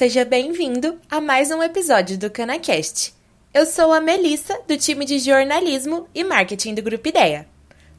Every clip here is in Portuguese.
Seja bem-vindo a mais um episódio do CanaCast. Eu sou a Melissa, do time de jornalismo e marketing do Grupo Ideia.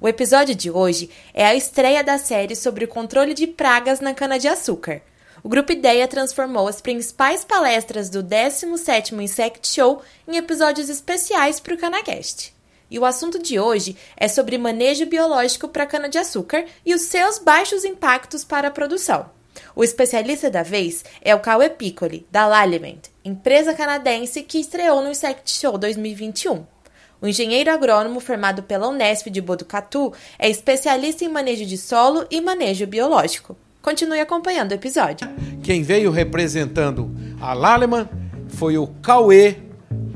O episódio de hoje é a estreia da série sobre o controle de pragas na cana-de-açúcar. O Grupo Ideia transformou as principais palestras do 17º Insect Show em episódios especiais para o CanaCast. E o assunto de hoje é sobre manejo biológico para cana-de-açúcar e os seus baixos impactos para a produção. O especialista da vez é o Cauê Piccoli, da Laliment, empresa canadense que estreou no Insect Show 2021. O engenheiro agrônomo formado pela Unesp de Botucatu é especialista em manejo de solo e manejo biológico. Continue acompanhando o episódio. Quem veio representando a Laleman foi o Cauê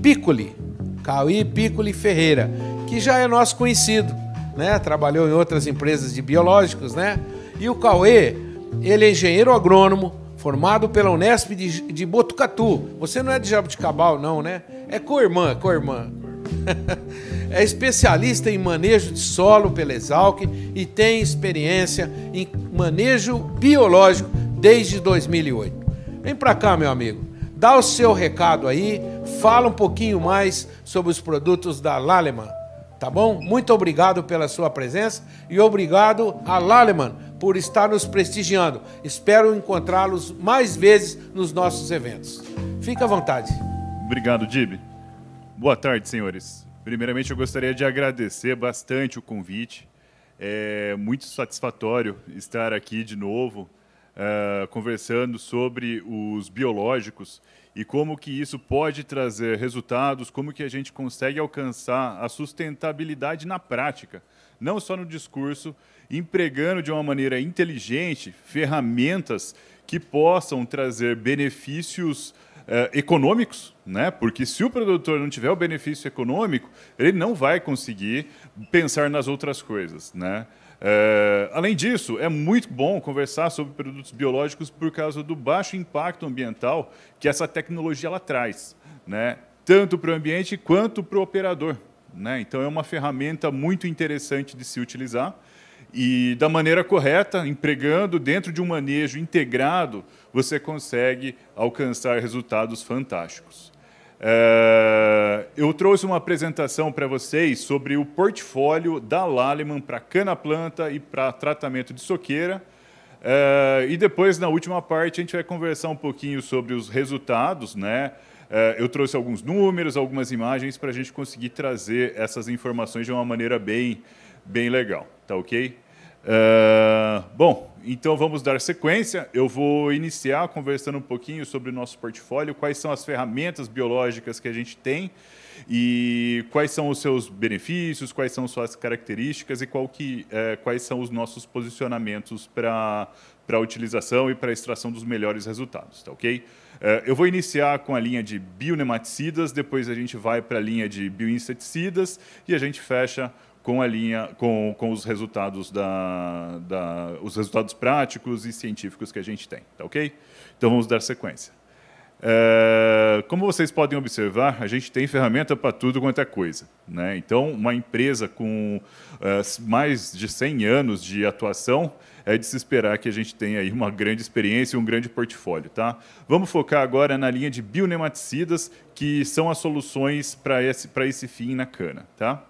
Piccoli, Cauê Piccoli Ferreira, que já é nosso conhecido, né? Trabalhou em outras empresas de biológicos, né? E o Cauê, ele é engenheiro agrônomo, formado pela Unesp de, de Botucatu. Você não é de Jabuticabal, não, né? É co-irmã, co-irmã. é especialista em manejo de solo pela Exalc e tem experiência em manejo biológico desde 2008. Vem para cá, meu amigo. Dá o seu recado aí, fala um pouquinho mais sobre os produtos da Laleman, tá bom? Muito obrigado pela sua presença e obrigado a Laleman por estar nos prestigiando. Espero encontrá-los mais vezes nos nossos eventos. Fique à vontade. Obrigado, Dib. Boa tarde, senhores. Primeiramente, eu gostaria de agradecer bastante o convite. É muito satisfatório estar aqui de novo, uh, conversando sobre os biológicos e como que isso pode trazer resultados, como que a gente consegue alcançar a sustentabilidade na prática, não só no discurso, empregando de uma maneira inteligente ferramentas que possam trazer benefícios eh, econômicos, né? porque se o produtor não tiver o benefício econômico, ele não vai conseguir pensar nas outras coisas. Né? Eh, além disso, é muito bom conversar sobre produtos biológicos por causa do baixo impacto ambiental que essa tecnologia ela traz, né? tanto para o ambiente quanto para o operador. Né? Então, é uma ferramenta muito interessante de se utilizar e da maneira correta, empregando dentro de um manejo integrado, você consegue alcançar resultados fantásticos. É, eu trouxe uma apresentação para vocês sobre o portfólio da Laleman para cana-planta e para tratamento de soqueira. É, e depois, na última parte, a gente vai conversar um pouquinho sobre os resultados. Né? É, eu trouxe alguns números, algumas imagens para a gente conseguir trazer essas informações de uma maneira bem, bem legal. Tá ok? Uh, bom, então vamos dar sequência. Eu vou iniciar conversando um pouquinho sobre o nosso portfólio, quais são as ferramentas biológicas que a gente tem e quais são os seus benefícios, quais são suas características e que, uh, quais são os nossos posicionamentos para a utilização e para a extração dos melhores resultados, tá ok? Uh, eu vou iniciar com a linha de bionematicidas, depois a gente vai para a linha de bioinseticidas e a gente fecha com a linha, com, com os resultados da, da, os resultados práticos e científicos que a gente tem, tá ok? Então vamos dar sequência. É, como vocês podem observar, a gente tem ferramenta para tudo quanto é coisa. Né? Então, uma empresa com é, mais de 100 anos de atuação, é de se esperar que a gente tenha aí uma grande experiência e um grande portfólio. Tá? Vamos focar agora na linha de bionematicidas, que são as soluções para esse, esse fim na cana. Tá?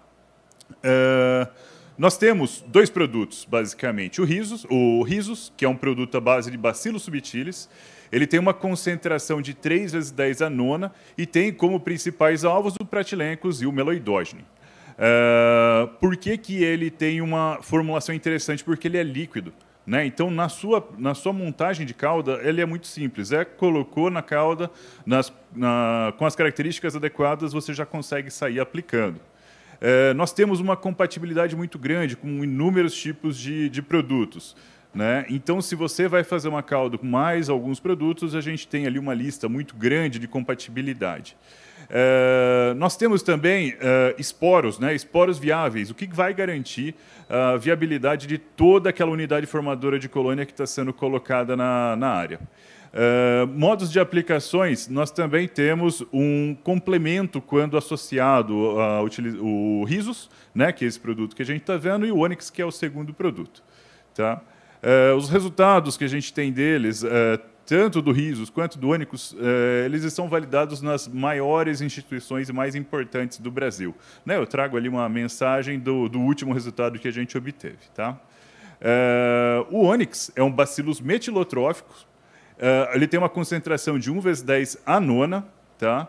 Uh, nós temos dois produtos, basicamente. O Risos, o Risos, que é um produto à base de Bacillus subtilis. Ele tem uma concentração de 3 vezes 10 a nona e tem como principais alvos o pratilencos e o meloidógeno. Uh, por que, que ele tem uma formulação interessante? Porque ele é líquido. Né? Então, na sua, na sua montagem de cauda, ele é muito simples. É colocou na cauda, nas, na, com as características adequadas, você já consegue sair aplicando. É, nós temos uma compatibilidade muito grande com inúmeros tipos de, de produtos. Né? Então, se você vai fazer uma calda com mais alguns produtos, a gente tem ali uma lista muito grande de compatibilidade. É, nós temos também é, esporos, né? esporos viáveis, o que vai garantir a viabilidade de toda aquela unidade formadora de colônia que está sendo colocada na, na área. Uh, modos de aplicações, nós também temos um complemento quando associado ao o Risos, né, que é esse produto que a gente está vendo, e o Onix, que é o segundo produto. Tá? Uh, os resultados que a gente tem deles, uh, tanto do Risos quanto do eh, eles estão validados nas maiores instituições mais importantes do Brasil. Né? Eu trago ali uma mensagem do, do último resultado que a gente obteve. Tá? Eh, o Ônix é um bacillus metilotrófico. Eh, ele tem uma concentração de 1 vezes 10 a nona. Tá?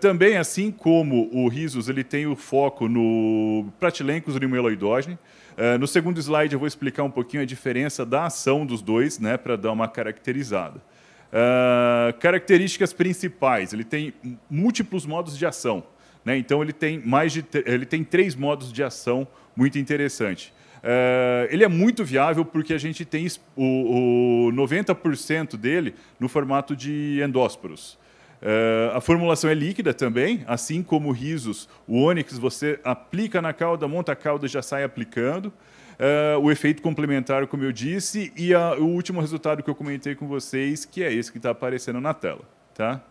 também, assim como o Risos, ele tem o foco no Pratilencos rimeloidogene. Uh, no segundo slide eu vou explicar um pouquinho a diferença da ação dos dois, né, para dar uma caracterizada. Uh, características principais: ele tem múltiplos modos de ação. Né? Então ele tem mais de ele tem três modos de ação muito interessante. Uh, ele é muito viável porque a gente tem o, o 90% dele no formato de endósporos. Uh, a formulação é líquida também, assim como o risos, o ônix você aplica na cauda, monta a cauda e já sai aplicando. Uh, o efeito complementar, como eu disse, e a, o último resultado que eu comentei com vocês, que é esse que está aparecendo na tela. Tá?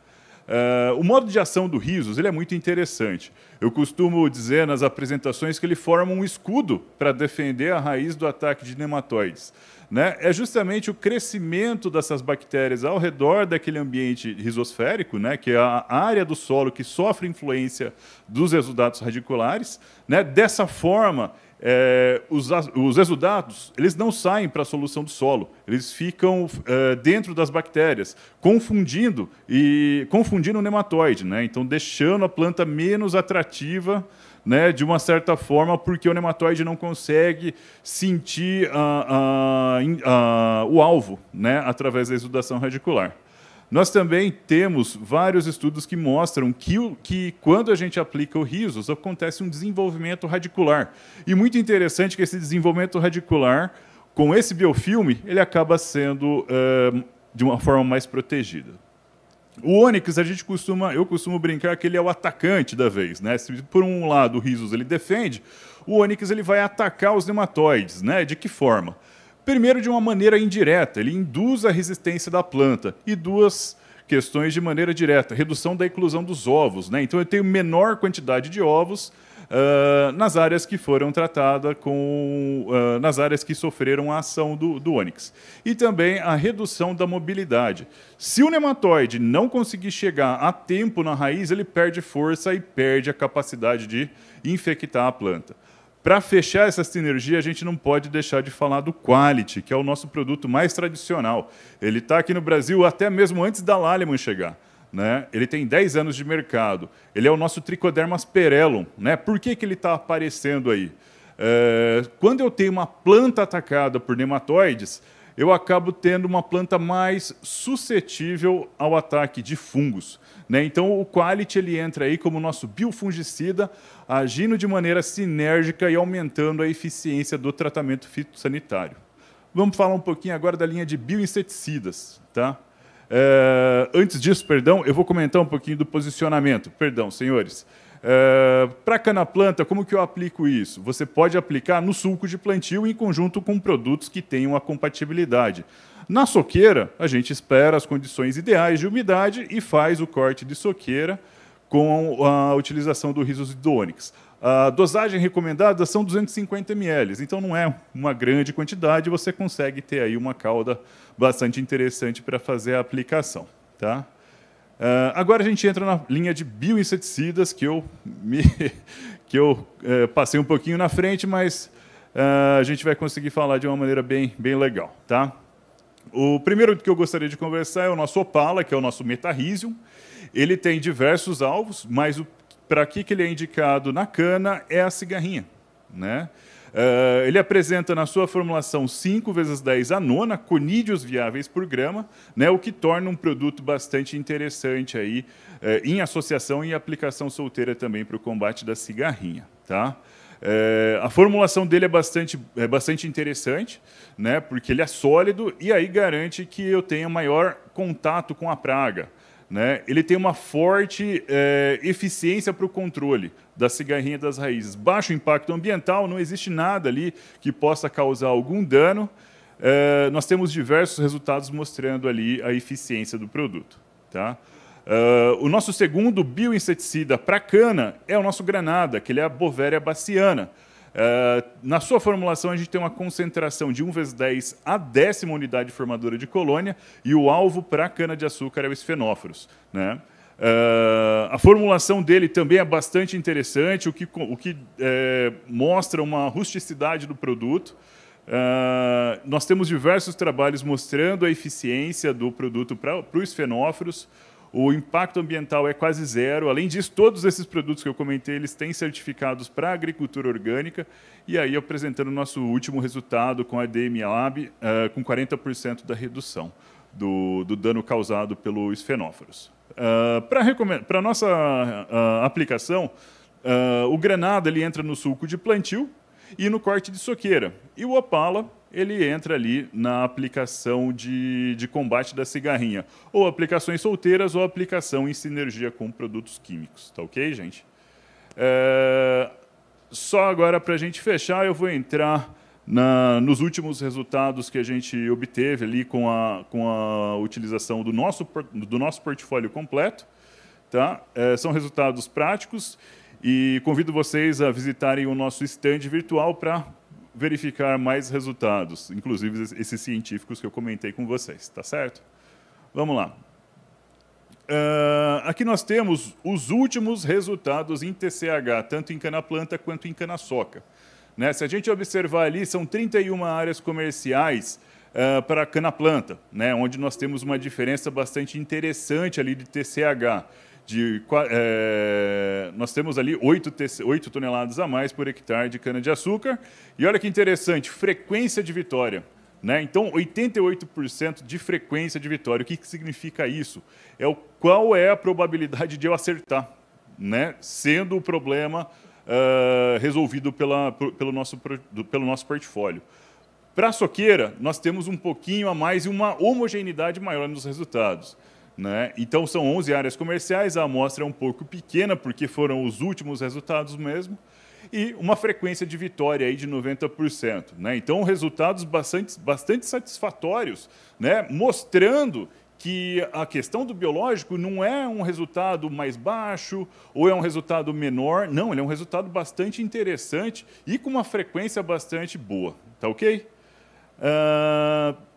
Uh, o modo de ação do risos ele é muito interessante. Eu costumo dizer nas apresentações que ele forma um escudo para defender a raiz do ataque de nematóides né, é justamente o crescimento dessas bactérias ao redor daquele ambiente risosférico, né, que é a área do solo que sofre influência dos exudatos radiculares. Né, dessa forma, é, os, os exudatos eles não saem para a solução do solo, eles ficam é, dentro das bactérias, confundindo e confundindo o nematóide, né? então deixando a planta menos atrativa né, de uma certa forma, porque o nematóide não consegue sentir a, o alvo né, através da exudação radicular. Nós também temos vários estudos que mostram que, que quando a gente aplica o risos, acontece um desenvolvimento radicular. E muito interessante que esse desenvolvimento radicular, com esse biofilme, ele acaba sendo uh, de uma forma mais protegida. O Onyx, a gente costuma, eu costumo brincar que ele é o atacante da vez, né? Se por um lado o Risos ele defende, o Onyx ele vai atacar os nematóides, né? De que forma? Primeiro de uma maneira indireta, ele induz a resistência da planta e duas questões de maneira direta, redução da eclosão dos ovos, né? Então eu tenho menor quantidade de ovos uh, nas áreas que foram tratadas com. Uh, nas áreas que sofreram a ação do, do Onix. E também a redução da mobilidade. Se o nematóide não conseguir chegar a tempo na raiz, ele perde força e perde a capacidade de infectar a planta. Para fechar essa sinergia, a gente não pode deixar de falar do Quality, que é o nosso produto mais tradicional. Ele está aqui no Brasil até mesmo antes da Lallemand chegar. Né? Ele tem 10 anos de mercado. Ele é o nosso Trichodermas perellum. Né? Por que, que ele está aparecendo aí? É, quando eu tenho uma planta atacada por nematóides, eu acabo tendo uma planta mais suscetível ao ataque de fungos. Né? Então, o Quality ele entra aí como nosso biofungicida, agindo de maneira sinérgica e aumentando a eficiência do tratamento fitossanitário. Vamos falar um pouquinho agora da linha de bioinseticidas. Tá? É, antes disso, perdão, eu vou comentar um pouquinho do posicionamento. Perdão, senhores. É, Para cana-planta, como que eu aplico isso? Você pode aplicar no sulco de plantio em conjunto com produtos que tenham a compatibilidade. Na soqueira, a gente espera as condições ideais de umidade e faz o corte de soqueira com a utilização do risos do Onix. A dosagem recomendada são 250 ml, então não é uma grande quantidade, você consegue ter aí uma cauda bastante interessante para fazer a aplicação. Tá? Uh, agora a gente entra na linha de bioinseticidas, que eu, me, que eu uh, passei um pouquinho na frente, mas uh, a gente vai conseguir falar de uma maneira bem, bem legal. Tá? O primeiro que eu gostaria de conversar é o nosso Opala, que é o nosso Metarrhizium. Ele tem diversos alvos, mas para que, que ele é indicado na cana é a cigarrinha. Né? Uh, ele apresenta na sua formulação 5 vezes 10 a nona conídeos viáveis por grama, né, o que torna um produto bastante interessante aí, uh, em associação e aplicação solteira também para o combate da cigarrinha. Tá? Uh, a formulação dele é bastante, é bastante interessante, né, porque ele é sólido e aí garante que eu tenha maior contato com a praga. Né? Ele tem uma forte é, eficiência para o controle da cigarrinha das raízes. Baixo impacto ambiental, não existe nada ali que possa causar algum dano. É, nós temos diversos resultados mostrando ali a eficiência do produto. Tá? Uh, o nosso segundo bioinseticida para cana é o nosso granada, que ele é a Bovéria baciana. Uh, na sua formulação, a gente tem uma concentração de 1 vezes 10 a décima unidade formadora de colônia e o alvo para a cana-de-açúcar é o esfenóforos. Né? Uh, a formulação dele também é bastante interessante, o que, o que é, mostra uma rusticidade do produto. Uh, nós temos diversos trabalhos mostrando a eficiência do produto para os esfenóforos o impacto ambiental é quase zero. Além disso, todos esses produtos que eu comentei, eles têm certificados para agricultura orgânica. E aí, apresentando o nosso último resultado com a DM Lab, uh, com 40% da redução do, do, dano causado pelos fenóforos. Uh, para a nossa uh, aplicação, o granado ele entra no sulco de plantio e no corte de soqueira. E o opala ele entra ali na aplicação de, de combate da cigarrinha. Ou aplicações solteiras ou aplicação em sinergia com produtos químicos. Tá ok, gente? É, só agora, para a gente fechar, eu vou entrar na, nos últimos resultados que a gente obteve ali com a, com a utilização do nosso, do nosso portfólio completo. Tá? É, são resultados práticos e convido vocês a visitarem o nosso stand virtual para verificar mais resultados, inclusive esses científicos que eu comentei com vocês, tá certo? Vamos lá. Uh, aqui nós temos os últimos resultados em TCH, tanto em cana-planta quanto em cana-soca. Né? Se a gente observar ali, são 31 áreas comerciais uh, para cana-planta, né? onde nós temos uma diferença bastante interessante ali de TCH de, é, nós temos ali 8, 8 toneladas a mais por hectare de cana-de-açúcar. E olha que interessante, frequência de vitória. Né? Então, 88% de frequência de vitória. O que, que significa isso? É o, qual é a probabilidade de eu acertar, né? sendo o problema uh, resolvido pela, pelo, nosso, pelo nosso portfólio. Para a soqueira, nós temos um pouquinho a mais e uma homogeneidade maior nos resultados. Né? Então, são 11 áreas comerciais, a amostra é um pouco pequena, porque foram os últimos resultados mesmo, e uma frequência de vitória aí de 90%. Né? Então, resultados bastante, bastante satisfatórios, né? mostrando que a questão do biológico não é um resultado mais baixo ou é um resultado menor, não, ele é um resultado bastante interessante e com uma frequência bastante boa. Tá ok? Uh,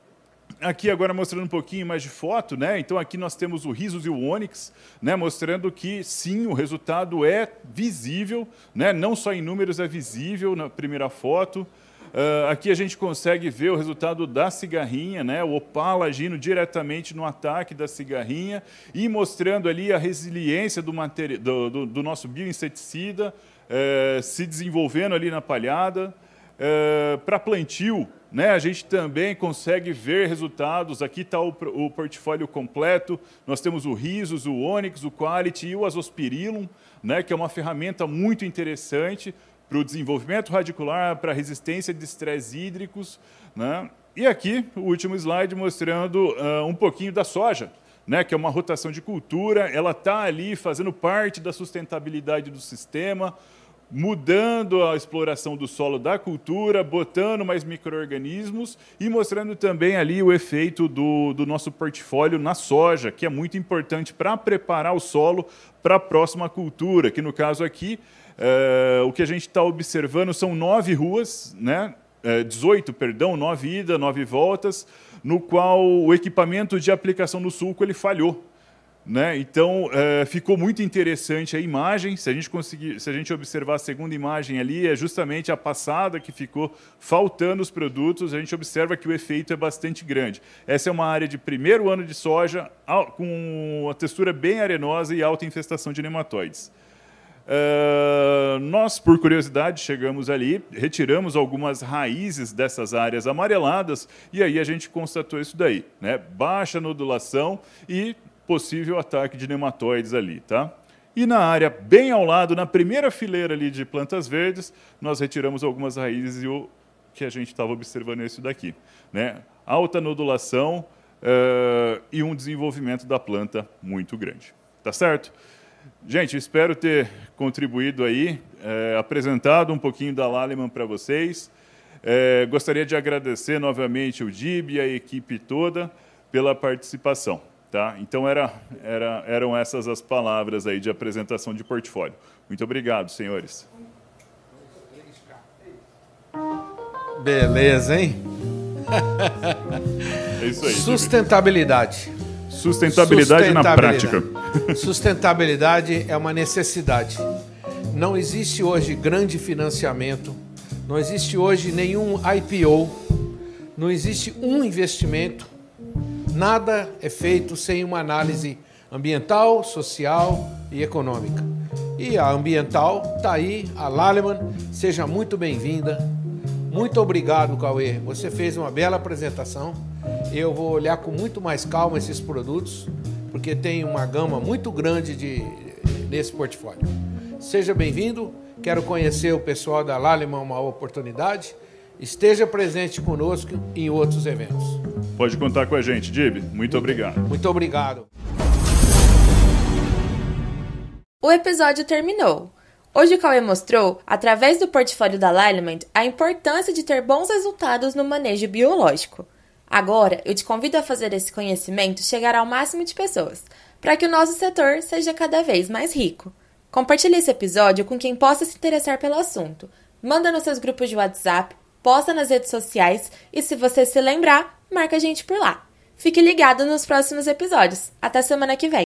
aqui agora mostrando um pouquinho mais de foto, né? Então aqui nós temos o Risos e o Onix, né? Mostrando que sim, o resultado é visível, né? Não só em números é visível na primeira foto. Uh, aqui a gente consegue ver o resultado da cigarrinha, né? o opala agindo diretamente no ataque da cigarrinha e mostrando ali a resiliência do, do, do, do nosso bioinseticida uh, se desenvolvendo ali na palhada. Uh, Para plantio, né, a gente também consegue ver resultados. Aqui está o, o, portfólio completo. Nós temos o Risos, o Onix, o Quality e o Azospirillum, né, que é uma ferramenta muito interessante para o desenvolvimento radicular, para a resistência de estresse hídricos. Né? E aqui, o último slide mostrando uh, um pouquinho da soja. Né, que é uma rotação de cultura, ela está ali fazendo parte da sustentabilidade do sistema, mudando a exploração do solo da cultura, botando mais micro-organismos e mostrando também ali o efeito do, do nosso portfólio na soja, que é muito importante para preparar o solo para a próxima cultura, que no caso aqui, é, o que a gente está observando são nove ruas, né? É, 18, perdão, nove idas, nove voltas, no qual o equipamento de aplicação no sulco ele falhou. Né? Então, é, ficou muito interessante a imagem. Se a, gente conseguir, se a gente observar a segunda imagem ali, é justamente a passada que ficou faltando os produtos. A gente observa que o efeito é bastante grande. Essa é uma área de primeiro ano de soja, com uma textura bem arenosa e alta infestação de nematóides. Uh, nós, por curiosidade, chegamos ali, retiramos algumas raízes dessas áreas amareladas e aí a gente constatou isso daí, né? Baixa nodulação e possível ataque de nematóides ali, tá? E na área bem ao lado, na primeira fileira ali de plantas verdes, nós retiramos algumas raízes e o que a gente estava observando é isso daqui, né? Alta nodulação uh, e um desenvolvimento da planta muito grande, tá certo? Gente, espero ter contribuído aí, eh, apresentado um pouquinho da Laleman para vocês. Eh, gostaria de agradecer novamente o DIB e a equipe toda pela participação. Tá? Então, era, era, eram essas as palavras aí de apresentação de portfólio. Muito obrigado, senhores. Beleza, hein? É isso aí. Sustentabilidade. Sustentabilidade, na prática. Sustentabilidade é uma necessidade. Não existe hoje grande financiamento, não existe hoje nenhum IPO, não existe um investimento, nada é feito sem uma análise ambiental, social e econômica. E a ambiental está aí, a Laleman, seja muito bem-vinda. Muito obrigado, Cauê. Você fez uma bela apresentação. Eu vou olhar com muito mais calma esses produtos, porque tem uma gama muito grande de, nesse portfólio. Seja bem-vindo. Quero conhecer o pessoal da Laleman, uma oportunidade. Esteja presente conosco em outros eventos. Pode contar com a gente, Dib. Muito obrigado. Muito obrigado. O episódio terminou. Hoje o Cauê mostrou, através do portfólio da Liliment, a importância de ter bons resultados no manejo biológico. Agora, eu te convido a fazer esse conhecimento chegar ao máximo de pessoas, para que o nosso setor seja cada vez mais rico. Compartilhe esse episódio com quem possa se interessar pelo assunto. Manda nos seus grupos de WhatsApp, posta nas redes sociais e, se você se lembrar, marca a gente por lá. Fique ligado nos próximos episódios. Até semana que vem!